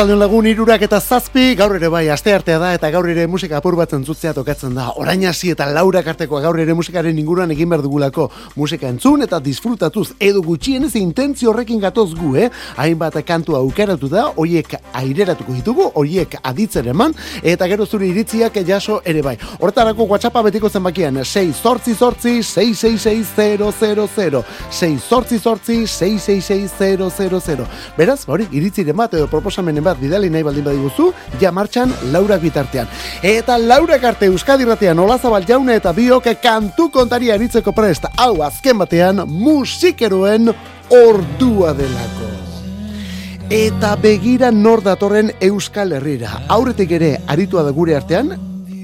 Arratzaldeon lagun irurak eta zazpi, gaur ere bai, aste artea da, eta gaur ere musika apur bat entzutzea tokatzen da. Orain hasi eta laura kartekoa gaur ere musikaren inguruan egin behar dugulako musika entzun eta disfrutatuz edo gutxienez intentzio horrekin gatoz gu, eh? Hainbat kantu aukeratu da, hoiek aireratuko ditugu, hoiek aditzen eman, eta gero zuri iritziak jaso ere bai. Horretarako WhatsAppa betiko zenbakian, 6 sortzi sortzi, 666 6 sortzi sortzi, 666 Beraz, hori, iritziren bat edo proposa proposamenen bat bidali nahi baldin badiguzu, ja martxan Laura bitartean. Eta Laura Karte Euskadi ratean Olazabal jaune eta biok kantu kontaria eritzeko prest. Hau azken batean musikeroen ordua delako. Eta begira nor datorren Euskal Herrira. Aurretik ere aritua da gure artean,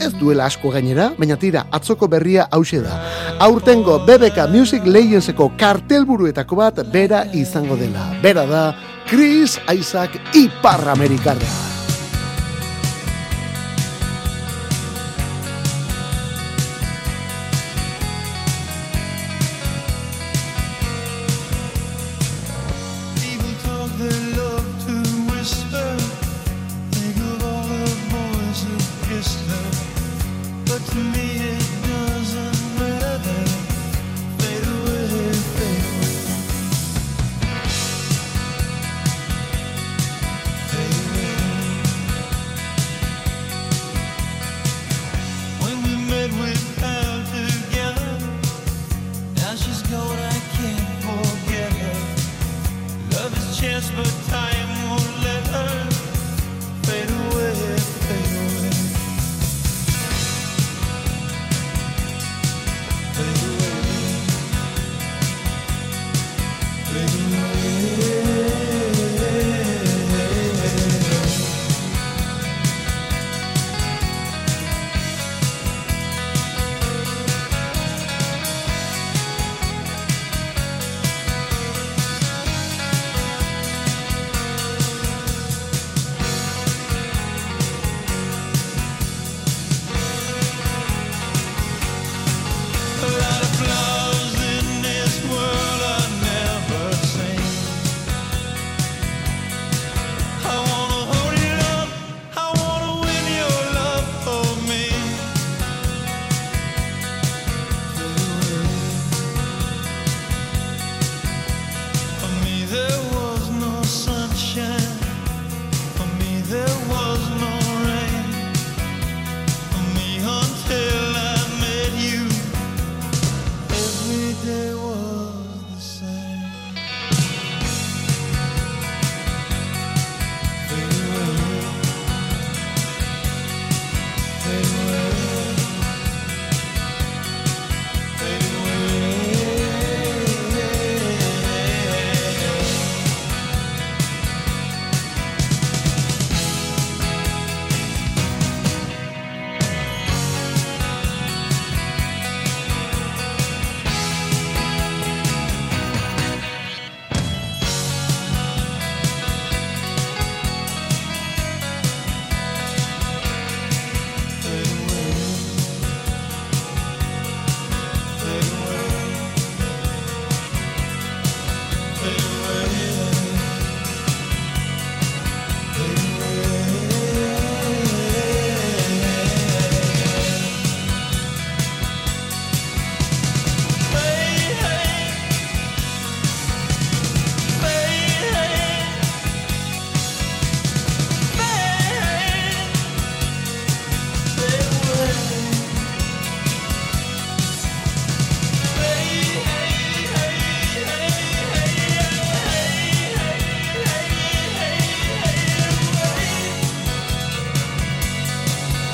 ez duela asko gainera, baina tira atzoko berria hause da. Aurtengo BBK Music Legendseko kartelburuetako bat bera izango dela. Bera da, Chris Isaac Iparramerikarra.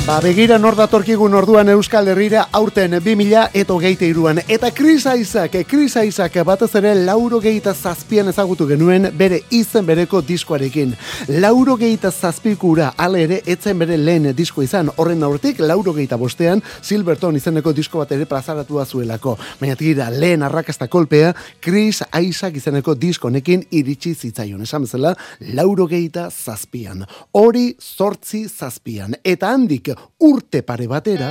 Ba, begira nor datorkigun orduan Euskal Herrira aurten 2000 eta geite iruan. Eta Chris Isaac, Chris Isaac batez ere lauro geita zazpian ezagutu genuen bere izen bereko diskoarekin. Lauro geita zazpikura ale ere etzen bere lehen disko izan. Horren aurretik lauro geita bostean Silverton izeneko disko bat ere plazaratu zuelako. Baina tira lehen arrakasta kolpea Chris Isaac izeneko diskonekin iritsi zitzaion. Esan bezala lauro geita zazpian. Hori sortzi zazpian. Eta handik urte pare batera...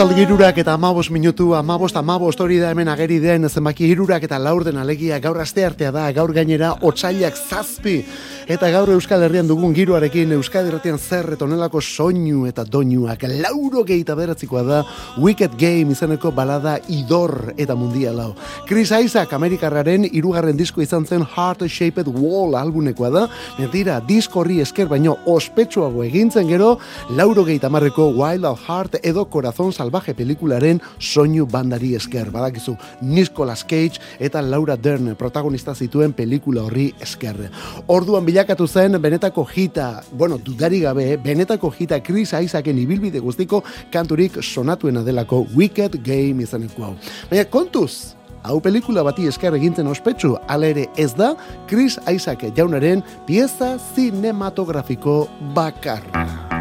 Arratzalde girurak eta amabos minutu, amabost, amabost hori da hemen ageri den zenbaki girurak eta laurden alegia gaur aste artea da, gaur gainera otxailak zazpi eta gaur Euskal Herrian dugun giroarekin Euskal Herrian zer onelako soinu eta doinuak lauro gehieta beratzikoa da Wicked Game izeneko balada idor eta mundia lau. Chris Isaac Amerikarraren irugarren disko izan zen Heart Shaped Wall albunekoa da, netira diskorri esker baino ospetsuago egintzen gero lauro gehieta marreko Wild of Heart edo Corazon Salvaje pelikularen soinu bandari esker. Badakizu, Nicolas Cage eta Laura Dern protagonista zituen pelikula horri esker. Orduan bilakatu zen benetako hita, bueno, dudari gabe, benetako hita Chris Isaacen ibilbide guztiko kanturik sonatuena delako Wicked Game izaneko hau. Baina kontuz, hau pelikula bati esker egintzen ospetsu, alere ez da Chris Isaac jaunaren pieza cinematografiko bakarra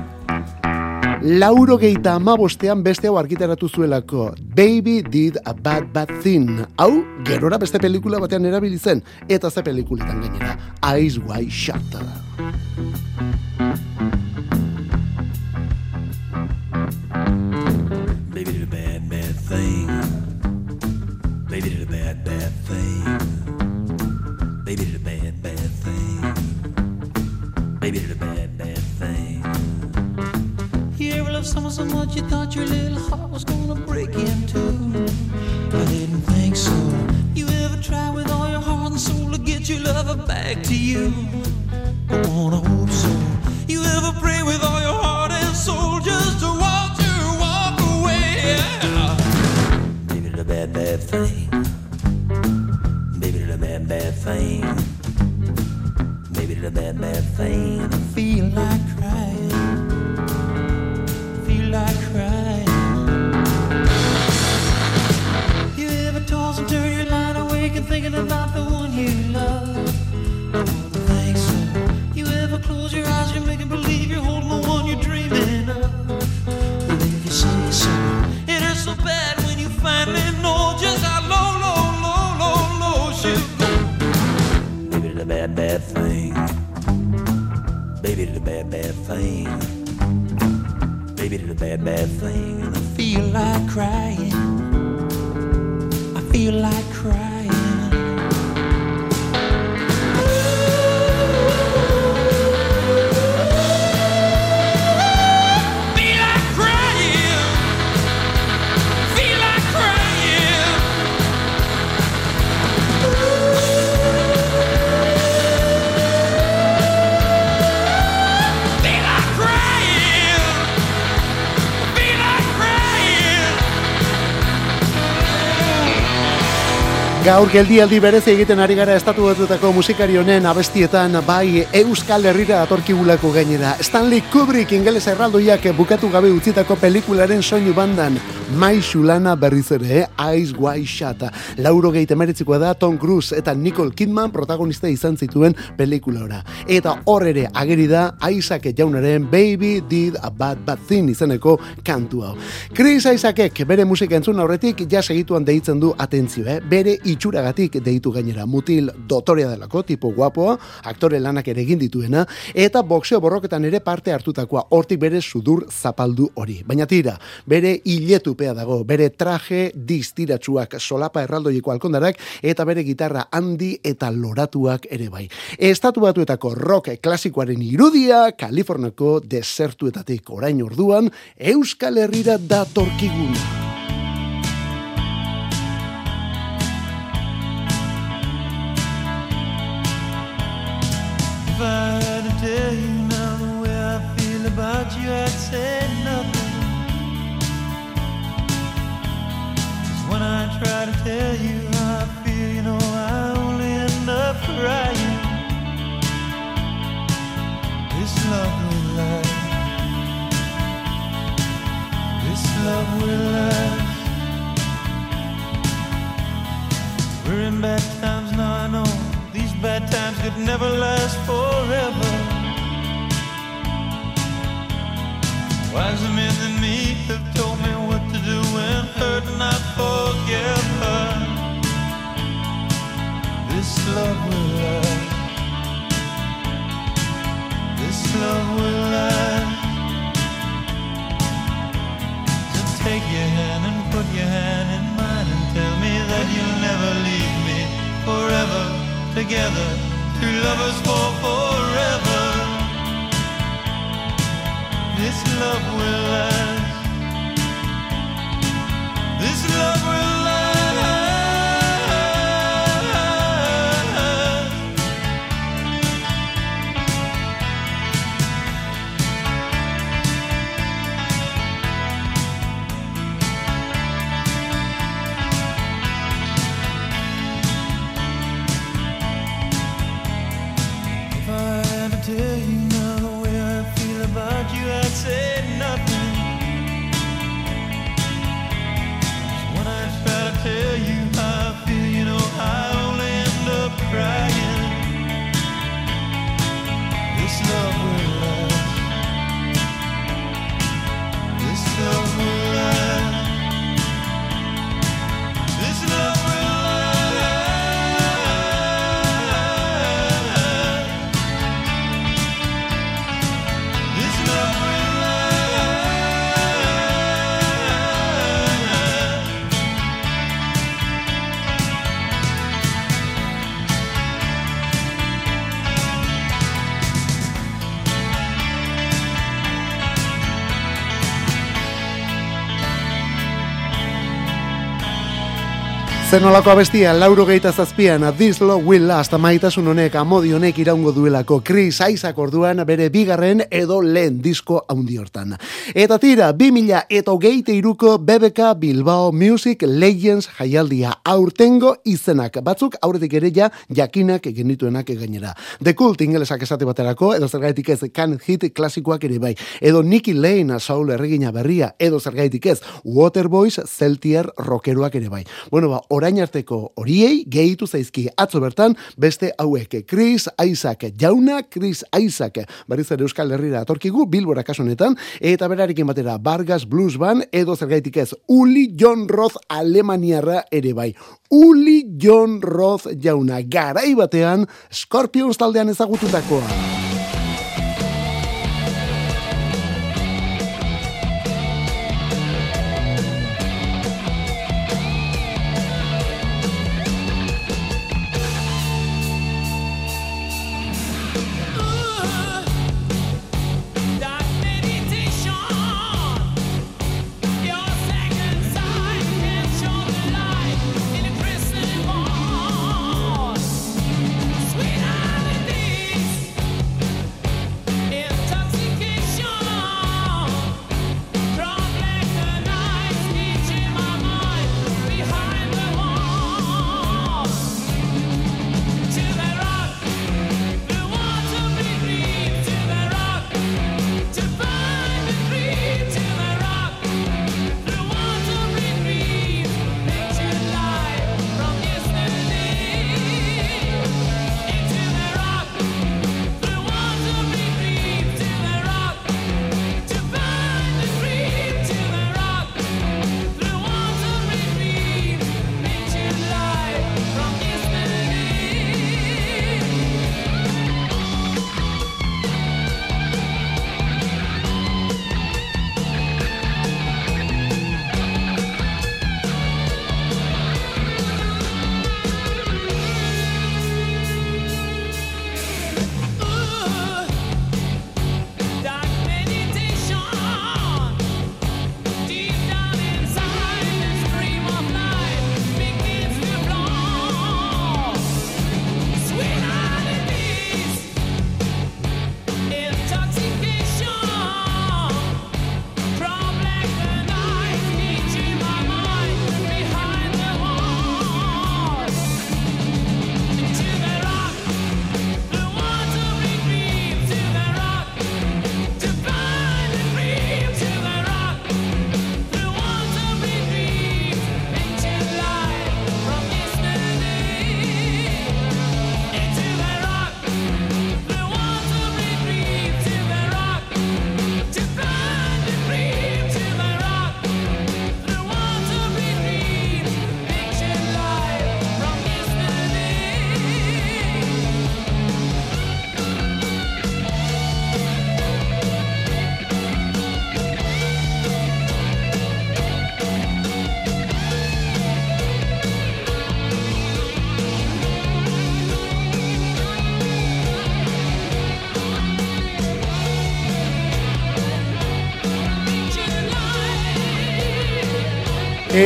lauro geita amabostean beste hau argitaratu zuelako. Baby did a bad bad thing. Hau, gerora beste pelikula batean erabili zen eta ze pelikuletan gainera. Eyes wide shut. So much you thought your little heart was gonna break in two? I didn't think so. You ever try with all your heart and soul to get your lover back to you? I wanna hope so. Thinking about the one you love? I don't think so. You ever close your eyes, you're making believe you're holding the one you're dreaming of? Well, if you say so, it hurts so bad when you finally know just how low, low, low, low, low you go. Maybe the bad, bad thing. Baby did a bad, bad thing. Baby did a bad, bad thing. And I feel like crying. I feel like Gaur geldialdi berez egiten ari gara estatu batutako musikari honen abestietan bai Euskal Herrira atorkigulako gainera. Stanley Kubrick ingeles erraldoiak bukatu gabe utzitako pelikularen soinu bandan Mai Xulana berriz ere, Ice White Shut. Lauro gehi temeretzikoa da Tom Cruise eta Nicole Kidman protagonista izan zituen pelikula ora. Eta hor ere ageri da Isaac jaunaren Baby Did a Bad Bad Thing izeneko kantu hau. Chris Isaacek bere musika entzun aurretik ja segituan deitzen du atentzio, eh? bere itxuragatik deitu gainera mutil dotorea delako, tipo guapoa, aktore lanak ere egin dituena, eta boxeo borroketan ere parte hartutakoa, hortik bere sudur zapaldu hori. Baina tira, bere hiletupea dago, bere traje distiratsuak solapa erraldoiko alkondarak, eta bere gitarra handi eta loratuak ere bai. Estatu batuetako rock klasikoaren irudia, Kaliforniako desertuetatik orain orduan, Euskal Herrira datorkiguna. I try to tell you Zenolako abestia, lauro geita zazpian, This Love Will Last, maitasun honek, amodi honek iraungo duelako, Chris Isaac orduan bere bigarren edo lehen disko haundi hortan. Eta tira, bi mila eta geite iruko BBK Bilbao Music Legends jaialdia aurtengo izenak, batzuk aurretik ere ja jakinak genituenak gainera. The Cult ingelesak esate baterako, edo zergaitik ez Can Hit klasikoak ere bai, edo Nicky Lane Saul erregina berria, edo zergaitik ez Waterboys Celtier rockeroak ere bai. Bueno, ba, orain arteko horiei gehitu zaizki atzo bertan beste hauek Chris Isaac jauna Chris Isaac berriz ere Euskal Herrira atorkigu Bilbora kasunetan eta berarekin batera Vargas Blues Band edo zergaitik ez Uli John Roth Alemaniarra ere bai. Uli John Roth jauna garai batean Scorpions taldean ezagututakoa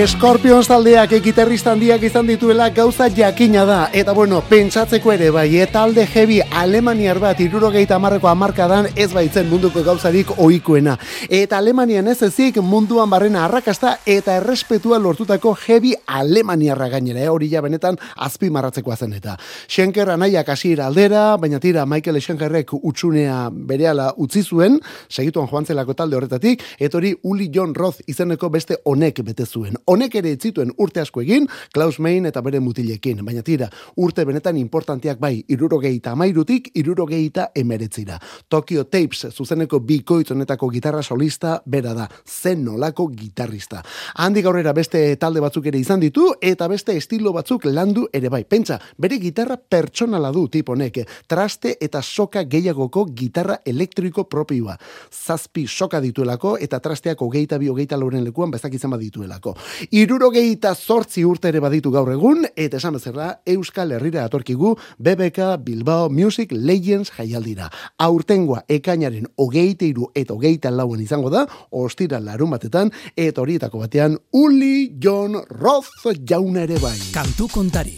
Scorpions taldeak gitarrista handiak izan dituela gauza jakina da. Eta bueno, pentsatzeko ere bai, eta alde heavy Alemaniar bat irurogeita amarreko amarkadan ez baitzen munduko gauzarik oikuena. Eta Alemanian ez ezik munduan barrena arrakasta eta errespetua lortutako heavy Alemaniarra gainera, eh? hori ja benetan azpi marratzeko zen eta. Schenker anaiak hasiera aldera, baina tira Michael Schenkerrek utxunea berehala utzi zuen, segituan joan zelako talde horretatik, eta hori Uli John Roth izeneko beste honek bete zuen. Honek ere etzituen urte asko egin, Klaus Main eta bere mutilekin. Baina tira, urte benetan importantiak bai, irurogeita amairutik, irurogeita emeretzira. Tokyo Tapes, zuzeneko bikoitzonetako gitarra solista, bera da, zen nolako gitarrista. Handi gaurrera beste talde batzuk ere izan ditu, eta beste estilo batzuk landu ere bai. Pentsa, bere gitarra pertsonala du tiponek, traste eta soka gehiagoko gitarra elektriko propioa. Zazpi soka dituelako, eta trasteak hogeita bi hogeita lauren lekuan bezak izan badituelako. Irurogeita zortzi urte ere baditu gaur egun, eta esan bezala Euskal Herrira atorkigu BBK Bilbao Music Legends jaialdira. Aurtengoa ekainaren hogeita iru eta hogeita lauen izango da, ostira larun batetan, eta horietako batean Uli John Roth jauna ere bai. Kantu kontari,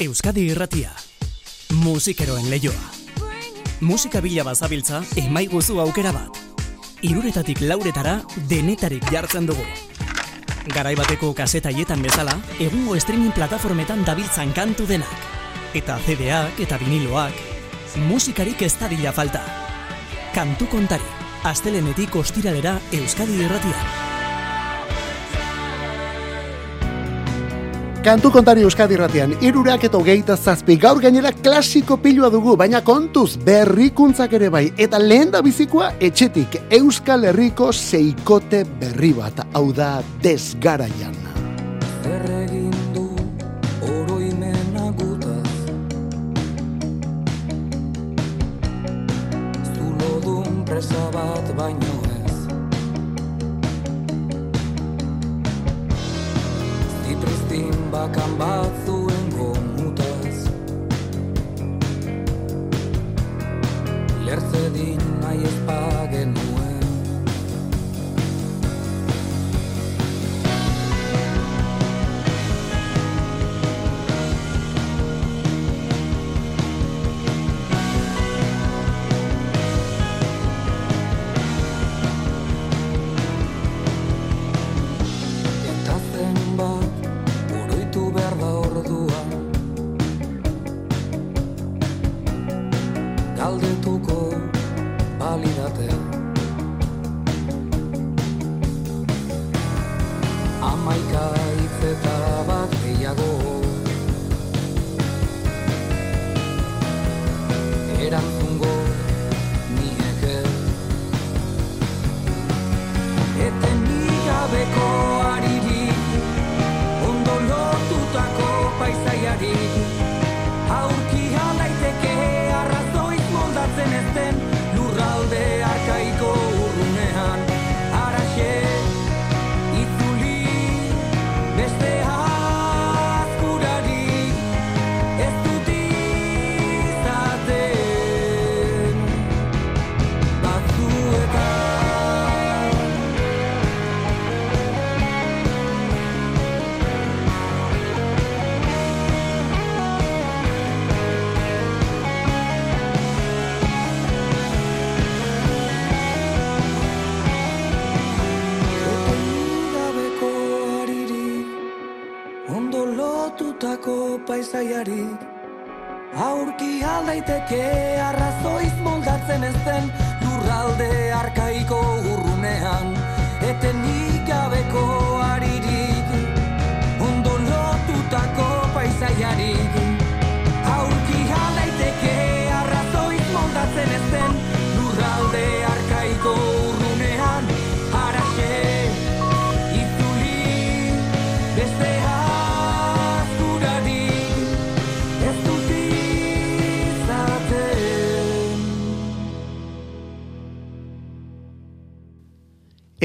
Euskadi irratia, musikeroen leioa. Musika bila bazabiltza, emaiguzu aukera bat. Iruretatik lauretara, denetarik jartzen dugu. Garai bateko kasetaietan bezala, egungo streaming plataformetan dabiltzan kantu denak. Eta CD-ak eta viniloak, musikarik ez dadila falta. Kantu kontari, astelenetik ostiralera Euskadi irratia. Kantu kontari Euskadi irratian, irurak eta hogeita zazpi, gaur gainera klasiko pilua dugu, baina kontuz berrikuntzak ere bai, eta lehen da bizikoa etxetik Euskal Herriko seikote berri bat, hau da desgaraian. Zer egin du oroimena gutaz. Zulodun presa bat baino bakan bat zuen gomutaz. Lertzedin nahi ez Aurki aldaiteke arrazoiz moldatzen ez den Lurralde arkaiko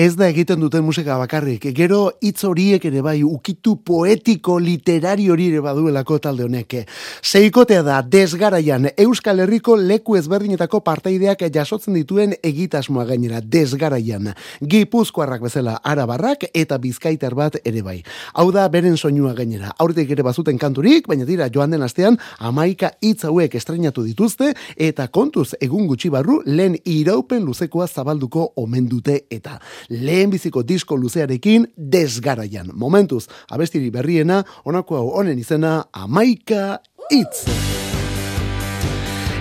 Ez da egiten duten musika bakarrik, gero hitz horiek ere bai ukitu poetiko literario hori ere baduelako talde honek. Seikotea da desgaraian Euskal Herriko leku ezberdinetako partaideak jasotzen dituen egitasmoa gainera desgaraian. Gipuzkoarrak bezala arabarrak eta bizkaitar bat ere bai. Hau da beren soinua gainera. Aurretik ere bazuten kanturik, baina dira joan den astean amaika hitz hauek estrenatu dituzte eta kontuz egun gutxi barru lehen iraupen luzekoa zabalduko omen dute eta lehenbiziko disko luzearekin desgaraian. Momentuz, abestiri berriena, honako hau honen izena, amaika itz.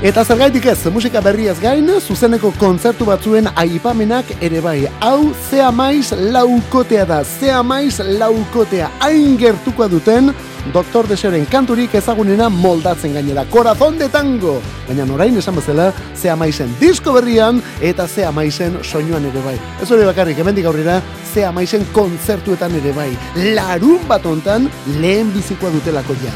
Eta zergaitik ez, musika berriaz gain, zuzeneko kontzertu batzuen aipamenak ere bai. Hau, zea maiz laukotea da, zea maiz laukotea, hain gertukoa duten, Doktor Deseoren kanturik ezagunena moldatzen gainera. Corazón de tango! Baina norain esan bezala, zea maizen disko berrian eta zea maizen soinuan ere bai. Ez hori bakarrik, hemendik aurrera, zea maizen kontzertuetan ere bai. Larun bat ontan, lehen bizikoa dutelako ja.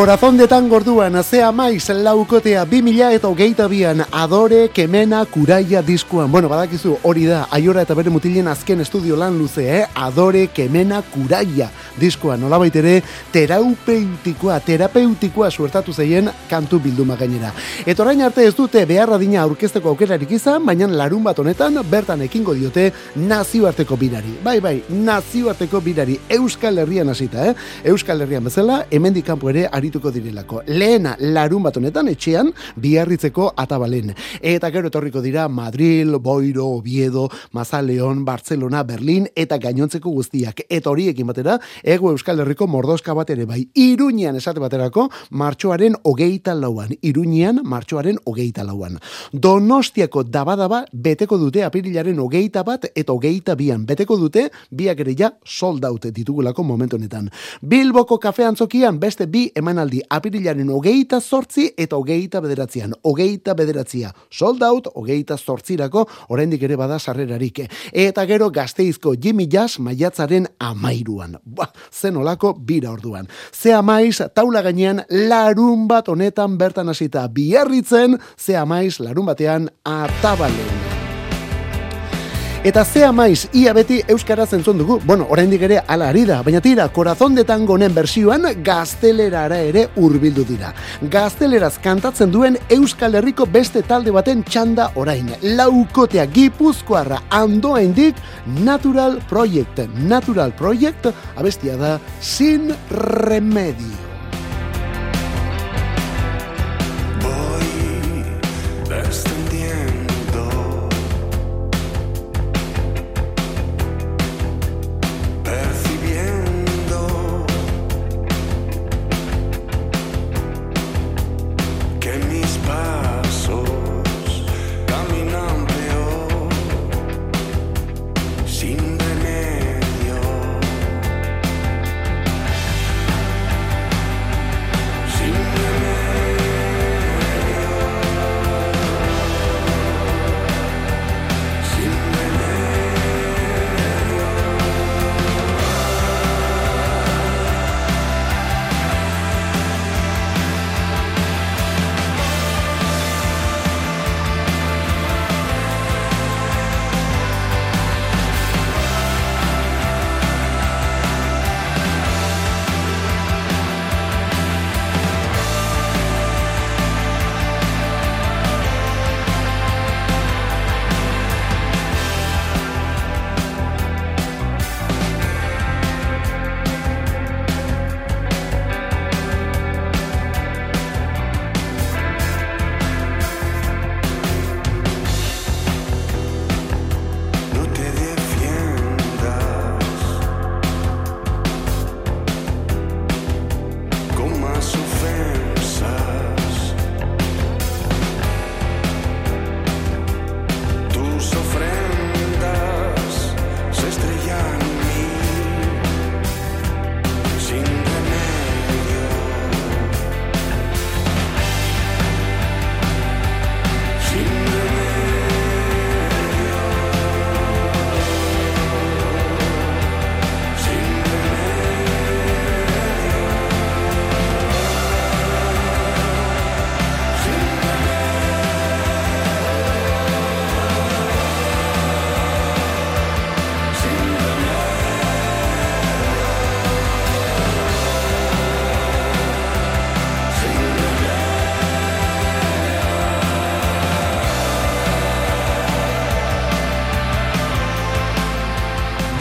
Corazón de tan gorduan, zea maiz laukotea 2000 eta hogeita bian adore kemena kuraia diskuan. Bueno, badakizu hori da, aiora eta bere mutilen azken estudio lan luze, eh? Adore kemena kuraia diskuan. Nolabait ere, terapeutikoa, terapeutikoa suertatu zeien kantu bilduma gainera. Eta orain arte ez dute beharra dina aurkezteko aukerarik izan, baina larun bat honetan bertan ekingo diote nazioarteko birari. Bai, bai, nazioarteko birari Euskal Herrian hasita, eh? Euskal Herrian bezala, hemendik kanpo ere arituko direlako. Lehena larun bat honetan etxean biarritzeko atabalen. Eta gero etorriko dira Madrid, Boiro, Oviedo, Mazaleon, Barcelona, Berlin eta gainontzeko guztiak. Eta horiekin batera, ego Euskal Herriko mordoska bat ere bai. Iruñean esate baterako, martxoaren hogeita lauan. Iruñean, martxoaren hogeita lauan. Donostiako dabadaba beteko dute apirilaren hogeita bat eta hogeita bian. Beteko dute, biak ere ja sold out ditugulako momentu honetan. Bilboko kafe antzokian beste bi emanaldi apirilaren hogeita sortzi eta hogeita bederatzean. Hogeita bederatzia sold out, hogeita sortzirako, oraindik ere bada sarrerarik. Eta gero gazteizko Jimmy Jazz maiatzaren amairuan. Ba, zen olako bira orduan. Ze amaiz, taula gainean larun bat honetan bertan hasita biarritzen, ze amaiz larun batean atabalen. Eta zea maiz, ia beti euskaraz entzun dugu. Bueno, oraindik ere ala ari da, baina tira, korazon de tangonen bersioan gaztelerara ere hurbildu dira. Gazteleraz kantatzen duen Euskal Herriko beste talde baten txanda orain. Laukotea gipuzkoarra andoaindik Natural Project. Natural Project, abestia da, sin remedio.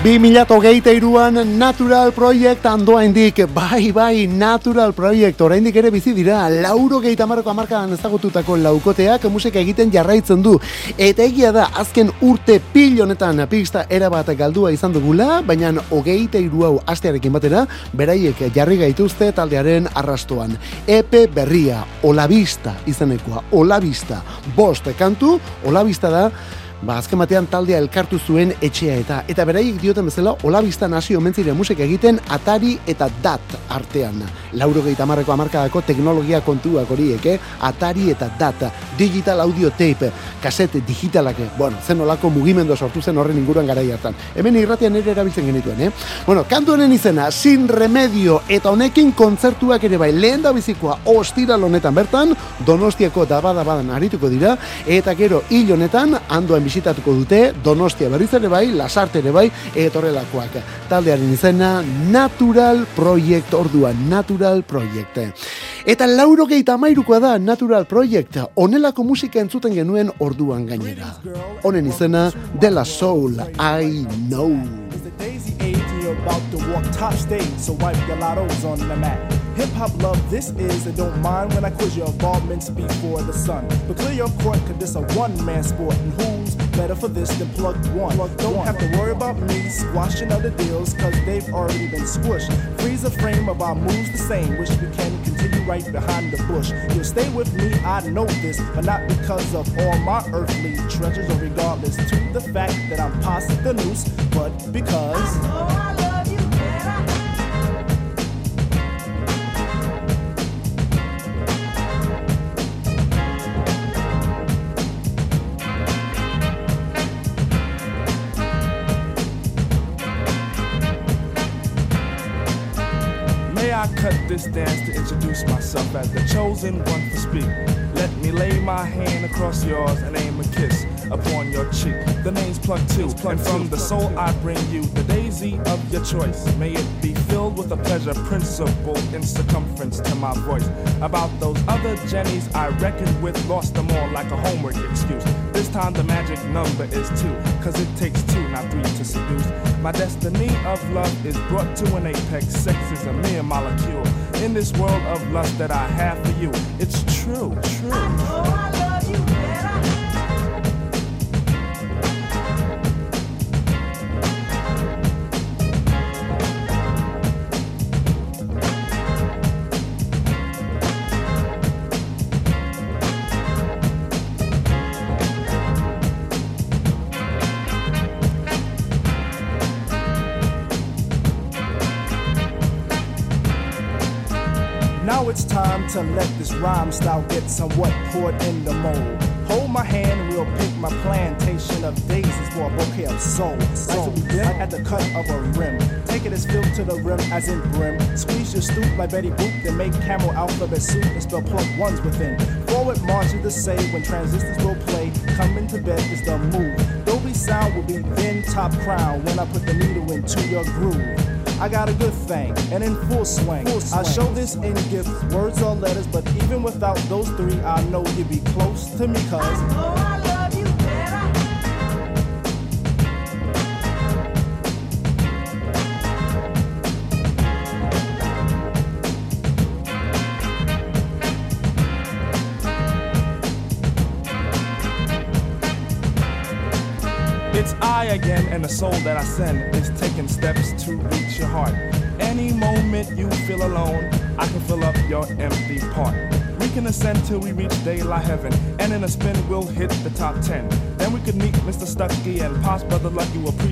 2008an Natural Project andoaindik, bai, bai, Natural Project, oraindik ere bizi dira, lauro gehieta marko amarkadan ezagututako laukoteak musika egiten jarraitzen du. Eta egia da, azken urte pil honetan pista erabat galdua izan dugula, baina hogeita iru hau astearekin batera, beraiek jarri gaituzte taldearen arrastoan. Epe berria, olabista izanekoa, olabista, bost kantu, olabista da, Ba, azken batean taldea elkartu zuen etxea eta eta beraiek dioten bezala olabista nasi omentzire musika egiten atari eta dat artean. Lauro gehi tamarreko amarkadako teknologia kontuak horiek, eh? atari eta dat, digital audio tape, kasete digitalak, bueno, zen olako mugimendu sortu zen horren inguruan gara hartan. Hemen irratian ere erabiltzen genituen, eh? Bueno, kantu honen izena, sin remedio, eta honekin kontzertuak ere bai, lehen da bizikoa, ostiral honetan bertan, donostiako dabadabadan arituko dira, eta gero hil honetan, handoen bisitatuko dute, donostia berriz ere bai, lasarte ere bai, etorrelakoak. Taldearen izena, Natural Project orduan, Natural Project. Eta lauro gehieta amairukoa da Natural Project, onelako musika entzuten genuen orduan gainera. Honen izena, De La Soul, I Know. Is the Daisy 80 you're about to walk top stage, so wipe your lottos on the mat. Hip hop love this is, and don't mind when I quiz your involvements before the sun. But clear your court, cause this a one man sport, and who's better for this than plug one? don't have to worry about me squashing other deals, cause they've already been squished. Freeze a frame of our moves the same, wish we can continue right behind the bush. You'll stay with me, I know this, but not because of all my earthly treasures, or regardless to the fact that I'm past the noose, but because. May this dance to introduce myself as the chosen one to speak? Let me lay my hand across yours and aim a kiss upon your cheek. The name's Plug Two, and from the soul I bring you the daisy of your choice. May it be filled with a pleasure principle in circumference to my voice. About those other Jennies I reckoned with, lost them all like a homework excuse. This time the magic number is two, cause it takes two, not three to seduce. My destiny of love is brought to an apex. Sex is a mere molecule. In this world of lust that I have for you, it's true, true. To let this rhyme style get somewhat poured in the mold. Hold my hand we'll pick my plantation of daisies for a bouquet of soul. Like at the cut of a rim. Take it as filled to the rim as in brim. Squeeze your stoop like Betty Boop, then make camel alphabet soup and spell plug ones within. Forward march is the say when transistors will play. Coming to bed is the move. Dolby sound will be then top crown when I put the needle into your groove. I got a good thing, and in full swing. I show this in gifts, words or letters, but even without those three, I know you'd be close to me, cuz. And the soul that I send is taking steps to reach your heart. Any moment you feel alone, I can fill up your empty part. We can ascend till we reach daylight heaven, and in a spin we'll hit the top 10.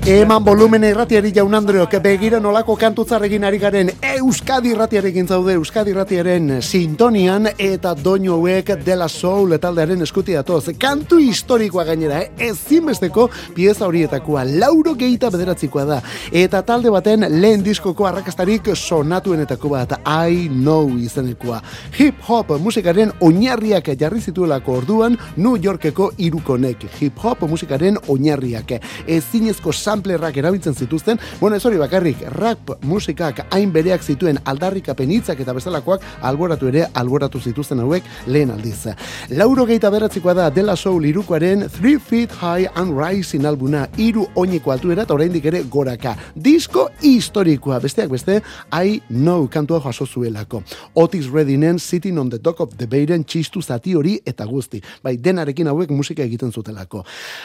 Eman volumen irratiari jaun Andreok, begira nolako kantutzarrekin ari garen Euskadi irratiarekin zaude, Euskadi irratiaren sintonian eta doinu hauek dela soul taldearen eskuti datoz. Kantu historikoa gainera, eh? ezinbesteko pieza horietakoa, lauro geita bederatzikoa da. Eta talde baten lehen diskoko arrakastarik sonatuenetako bat, I know izenekoa. Hip hop musikaren oinarriak jarri zituelako orduan New Yorkeko irukonek. Hip hop musikaren oinarriak. Ezinezko samplerrak erabiltzen zituzten, bueno, ez hori bakarrik, rap musikak hain bereak zituen aldarrikapen hitzak eta bezalakoak alboratu ere alboratu zituzten hauek lehen aldiz. Lauro geita beratzikoa da dela soul irukoaren Three Feet High and Rising albuna, iru oineko altuera eta oraindik ere goraka. Disko historikoa, besteak beste, I know kantua jaso zuelako. Otis Reddinen Sitting on the Dock of the Bayren txistu zati hori eta guzti. Bai, denarekin hauek musika egiten zutelako.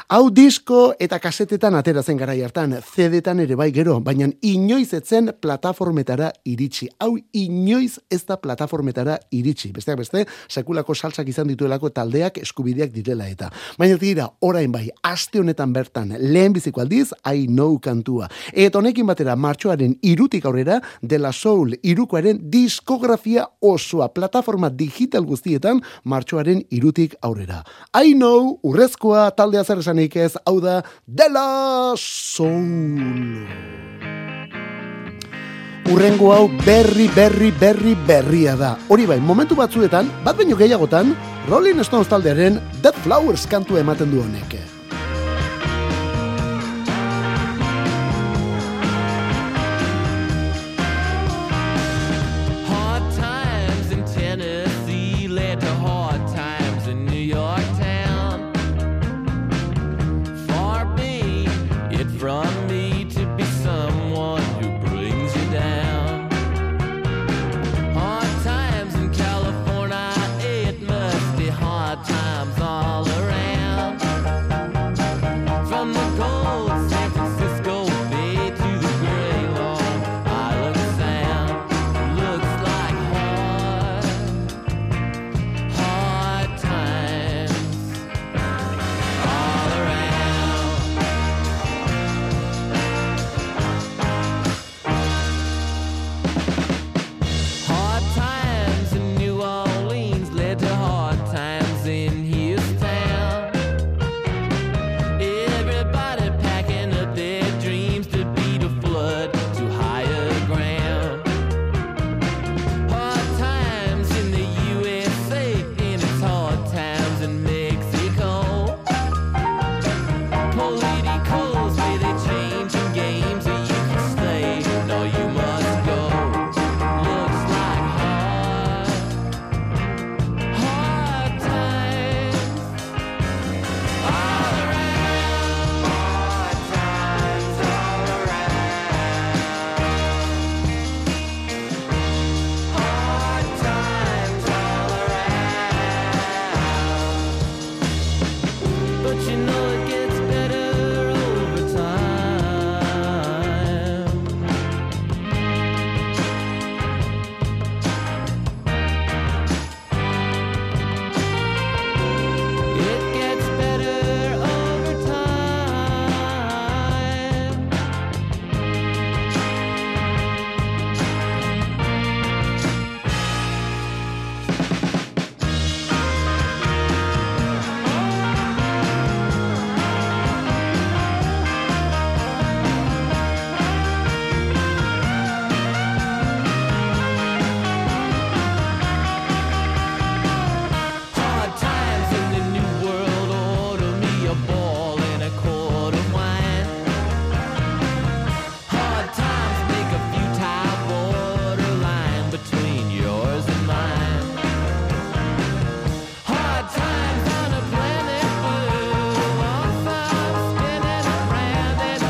Hau disko eta kasetetan atera zen garai hartan, zedetan ere bai gero, baina inoiz etzen plataformetara iritsi. Hau inoiz ez da plataformetara iritsi. Besteak beste, sekulako saltsak izan dituelako taldeak eskubideak direla eta. Baina tira, orain bai, aste honetan bertan, lehen biziko aldiz, I know kantua. Eta honekin batera, martxoaren irutik aurrera, dela soul irukoaren diskografia osoa, plataforma digital guztietan, martxoaren irutik aurrera. I know, urrezkoa, taldea zer esanik ez, hau da, dela soul. Urrengo hau berri, berri, berri, berria da. Hori bai, momentu batzuetan, bat baino gehiagotan, Rolling Stones taldearen Dead Flowers kantu ematen du honek.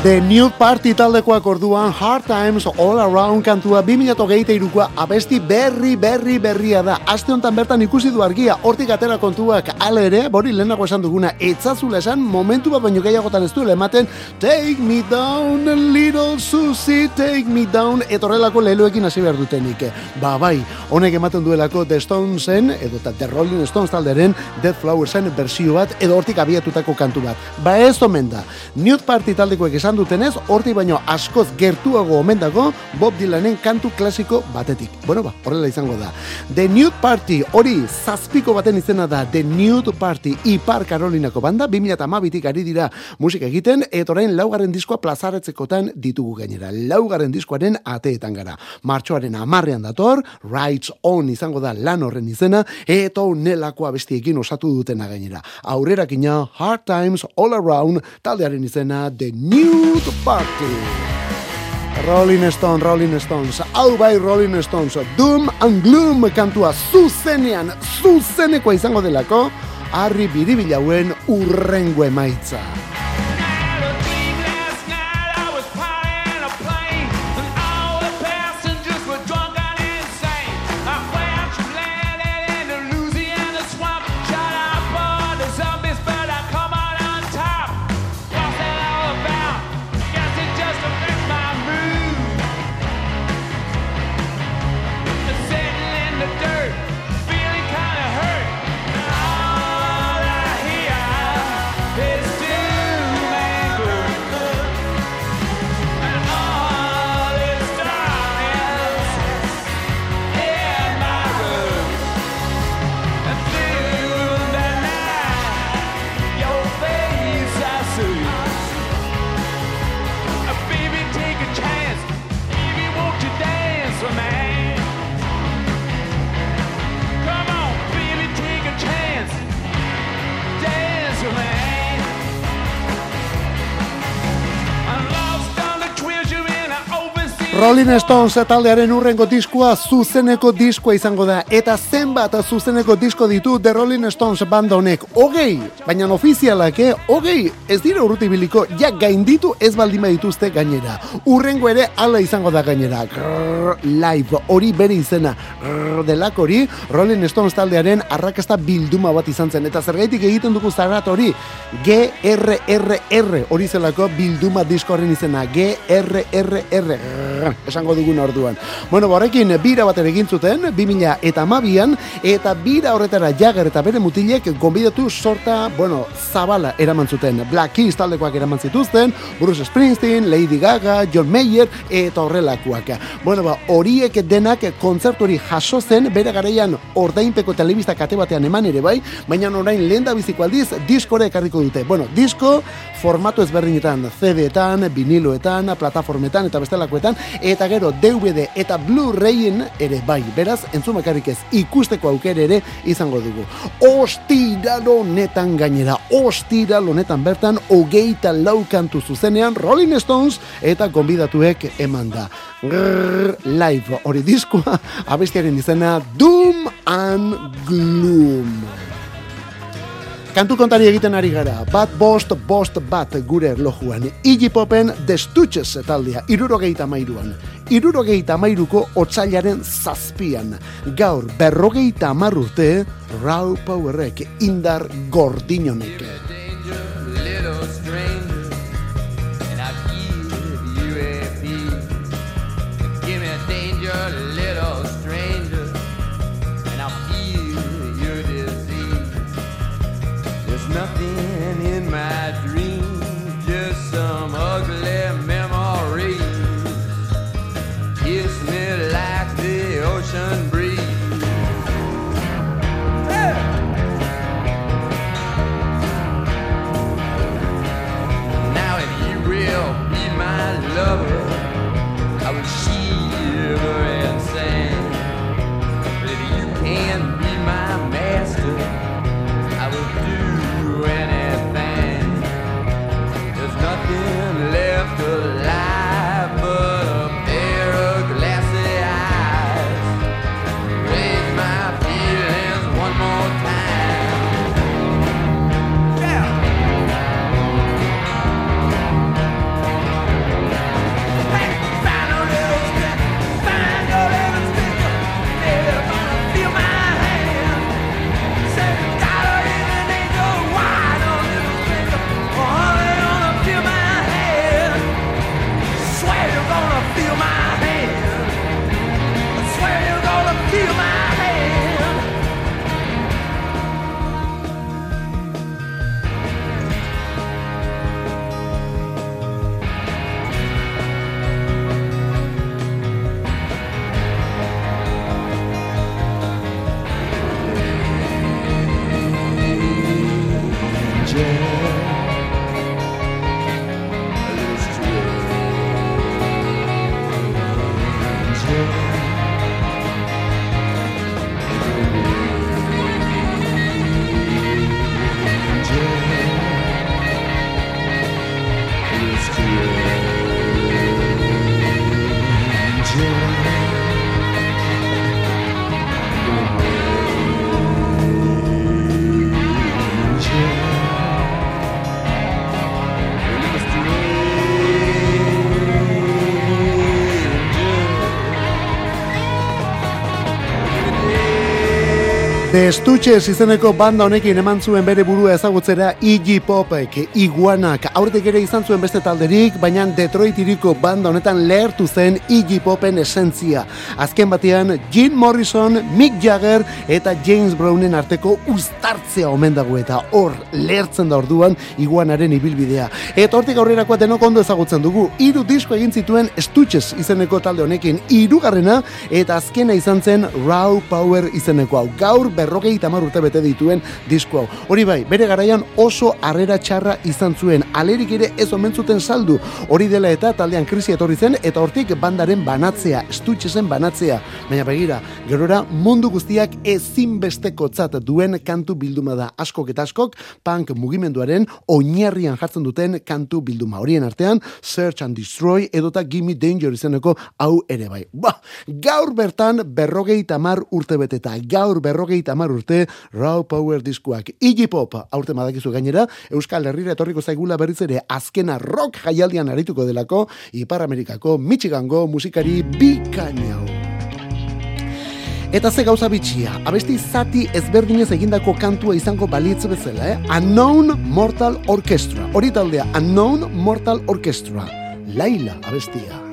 The New Party taldekoak orduan Hard Times All Around kantua 2008koa abesti berri berri berria da. Aste honetan bertan ikusi du argia, hortik atera kontuak ale ere, bori lehenago esan duguna, etzazula esan momentu bat baino gehiagotan ez duela ematen Take me down little Susie, take me down etorrelako leheluekin hasi behar dutenik. Ba bai, honek ematen duelako The Stonesen, edo eta The Rolling Stones talderen Dead Flowersen bersio bat, edo hortik abiatutako kantu bat. Ba ez omen da. New Party taldekoek esan dutenez, hortik baino askoz gertuago omen dago Bob Dylanen kantu klasiko batetik. Bueno ba, horrela izango da. The New Party, hori zazpiko baten izena da The New Party Ipar Karolinako banda, 2008tik ari dira musika egiten, eta orain laugarren diskoa plazaretzekotan ditugu gainera. Laugarren diskoaren ateetan gara. Martxoaren amarrean dator, Rights On izango da lan horren izena, eta nelakoa bestiekin osatu dutena gainera. Aurrerakina Hard Times All Around taldearen izena The New Party. Rolling Stone, Rolling Stones, hau bai Rolling Stones, Doom and Gloom kantua zuzenean, zuzenekoa izango delako, harri biribilauen urrengo emaitza. Rolling Stones taldearen urrengo diskoa zuzeneko diskoa izango da. Eta zenbat zuzeneko disko ditu The Rolling Stones banda honek? Hogei, baina ofizialak eh, hogei ez dira urruti biliko ja gainditu ez baldin dituzte gainera. Urrengo ere hala izango da gainera. Grrr, live hori bere izena. Grrr, delako hori Rolling Stones taldearen arrakasta bilduma bat izan zen. Eta zergaitik egiten dugu zarat hori? GRRR hori zelako bilduma disko horren izena GRRR Grrr, esango dugun orduan. Bueno, horrekin bira bat ere egin zuten 2000 eta amabian eta bira horretara jager eta bere mutilek gonbidatu sorta, bueno, zabala eraman zuten. Black Keys taldekoak eraman zituzten, Bruce Springsteen, Lady Gaga, John Mayer eta horrelakoak. Bueno, ba, horiek denak kontzertu hori jaso zen bere garaian ordainpeko telebista kate batean eman ere bai, baina orain lehen da biziko aldiz diskore ekarriko dute. Bueno, disko formatu ezberdinetan, CD-etan, viniloetan, plataformetan eta bestelakoetan, eta gero DVD eta Blu-rayen ere bai, beraz, entzumakarrik ez ikusteko aukere ere izango dugu. Ostiral honetan gainera, ostiral honetan bertan, hogeita laukantu zuzenean Rolling Stones eta gonbidatuek eman da. Grrr, live hori diskoa, abestiaren izena Doom and Gloom. Kantu kontari egiten ari gara, bat bost, bost bat gure erlojuan. Iggy Popen The Stooges taldea, irurogeita mairuan. Irurogeita mairuko otzailaren zazpian. Gaur, berrogeita amar urte, Raw Powerrek indar gordinonek. The Stooges izeneko banda honekin eman zuen bere burua ezagutzera Iggy Popek, Iguanak, aurtek ere izan zuen beste talderik, baina Detroit iriko banda honetan lehertu zen Iggy Popen esentzia. Azken batean, Jim Morrison, Mick Jagger eta James Brownen arteko uztartzea omen dago eta hor lehertzen da orduan Iguanaren ibilbidea. Eta hortik aurrerakoa denok ondo ezagutzen dugu, hiru disko egin zituen Stooges izeneko talde honekin, hirugarrena eta azkena izan zen Raw Power izeneko hau. Gaur berrogei tamar urte bete dituen disko hau. Hori bai, bere garaian oso harrera txarra izan zuen, alerik ere ez omen zuten saldu. Hori dela eta taldean krisi etorri zen eta hortik bandaren banatzea, estutxesen banatzea. Baina begira, gerora mundu guztiak ezinbestekotzat duen kantu bilduma da. Askok eta askok punk mugimenduaren oinarrian jartzen duten kantu bilduma. Horien artean, Search and Destroy edota Gimme Danger izeneko hau ere bai. Ba, gaur bertan berrogei tamar urte beteta, gaur berrogei tamar urte Raw Power diskuak. Iggy Pop, aurte madakizu gainera, Euskal Herrira etorriko zaigula berriz ere azkena rock jaialdian arituko delako, Ipar Amerikako Michigango musikari bikainau. Eta ze gauza bitxia, abesti zati ezberdinez egindako kantua izango balitz bezala, eh? Unknown Mortal Orchestra. Hori taldea, Unknown Mortal Orchestra. Laila abestia.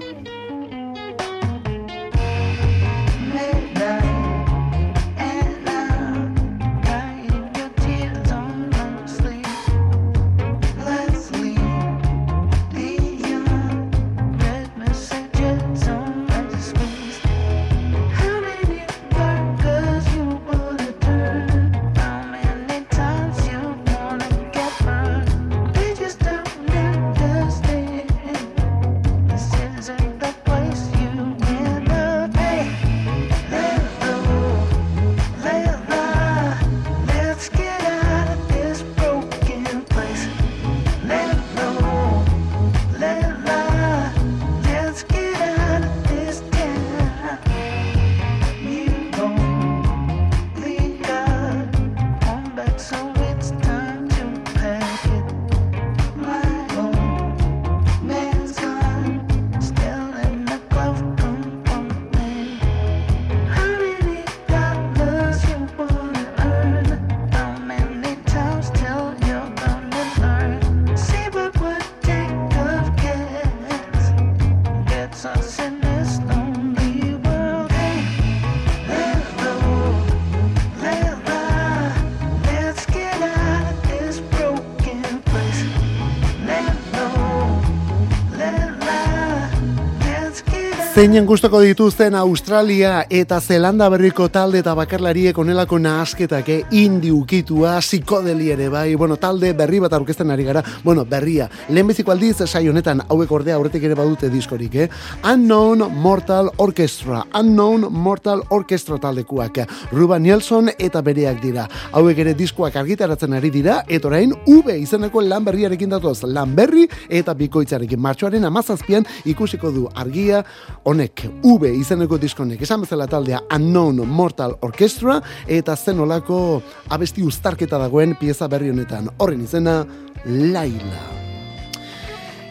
Zeinen gustoko dituzten Australia eta Zelanda berriko talde eta bakarlariek onelako nahasketak, eh? indi ukitua, psikodeli ere bai, bueno, talde berri bat aurkezten ari gara, bueno, berria, lehenbiziko aldiz sai honetan hauek ordea aurretik ere badute diskorik, eh? Unknown Mortal Orchestra, Unknown Mortal Orchestra taldekuak, Ruben Nielsen eta bereak dira. Hauek ere diskoak argitaratzen ari dira, eta orain V izeneko lan berriarekin datoz, lan berri eta bikoitzarekin. Martxoaren amazazpian ikusiko du argia, honek, V izeneko diskonek, esan bezala taldea Unknown Mortal Orchestra, eta zen olako abesti uztarketa dagoen pieza berri honetan. Horren izena, Laila.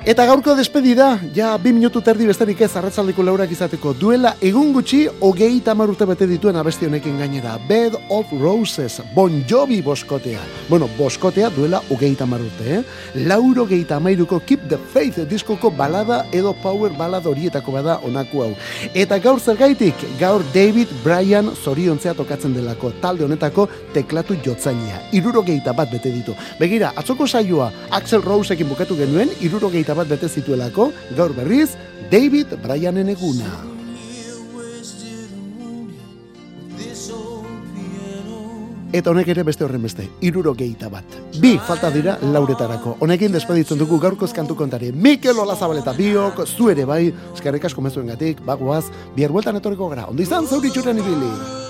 Eta gaurko despedida, ja bi minutu terdi besterik ez arratzaldeko laurak izateko duela egun gutxi hogei tamar urte bete dituen abesti honekin gainera. Bed of Roses, Bon Jovi boskotea. Bueno, boskotea duela hogei tamar urte, eh? Lauro geita amairuko Keep the Faith diskoko balada edo power balada horietako bada onako hau. Eta gaur zergaitik, gaur David Bryan zoriontzea tokatzen delako talde honetako teklatu jotzainea. Iruro geita bat bete ditu. Begira, atzoko saioa Axel Roseekin bukatu genuen, iruro geita bat bete zituelako, gaur berriz, David Bryanen eguna. Eta honek ere beste horren beste, iruro geita bat. Bi, falta dira lauretarako. Honekin despeditzen dugu gaurko eskantu kontari. Mikel Olazabal eta biok, zu ere bai, eskerrik asko mezuen gatik, bagoaz, bihar bueltan etorriko gara. Ondo izan, zauritxuren ibili.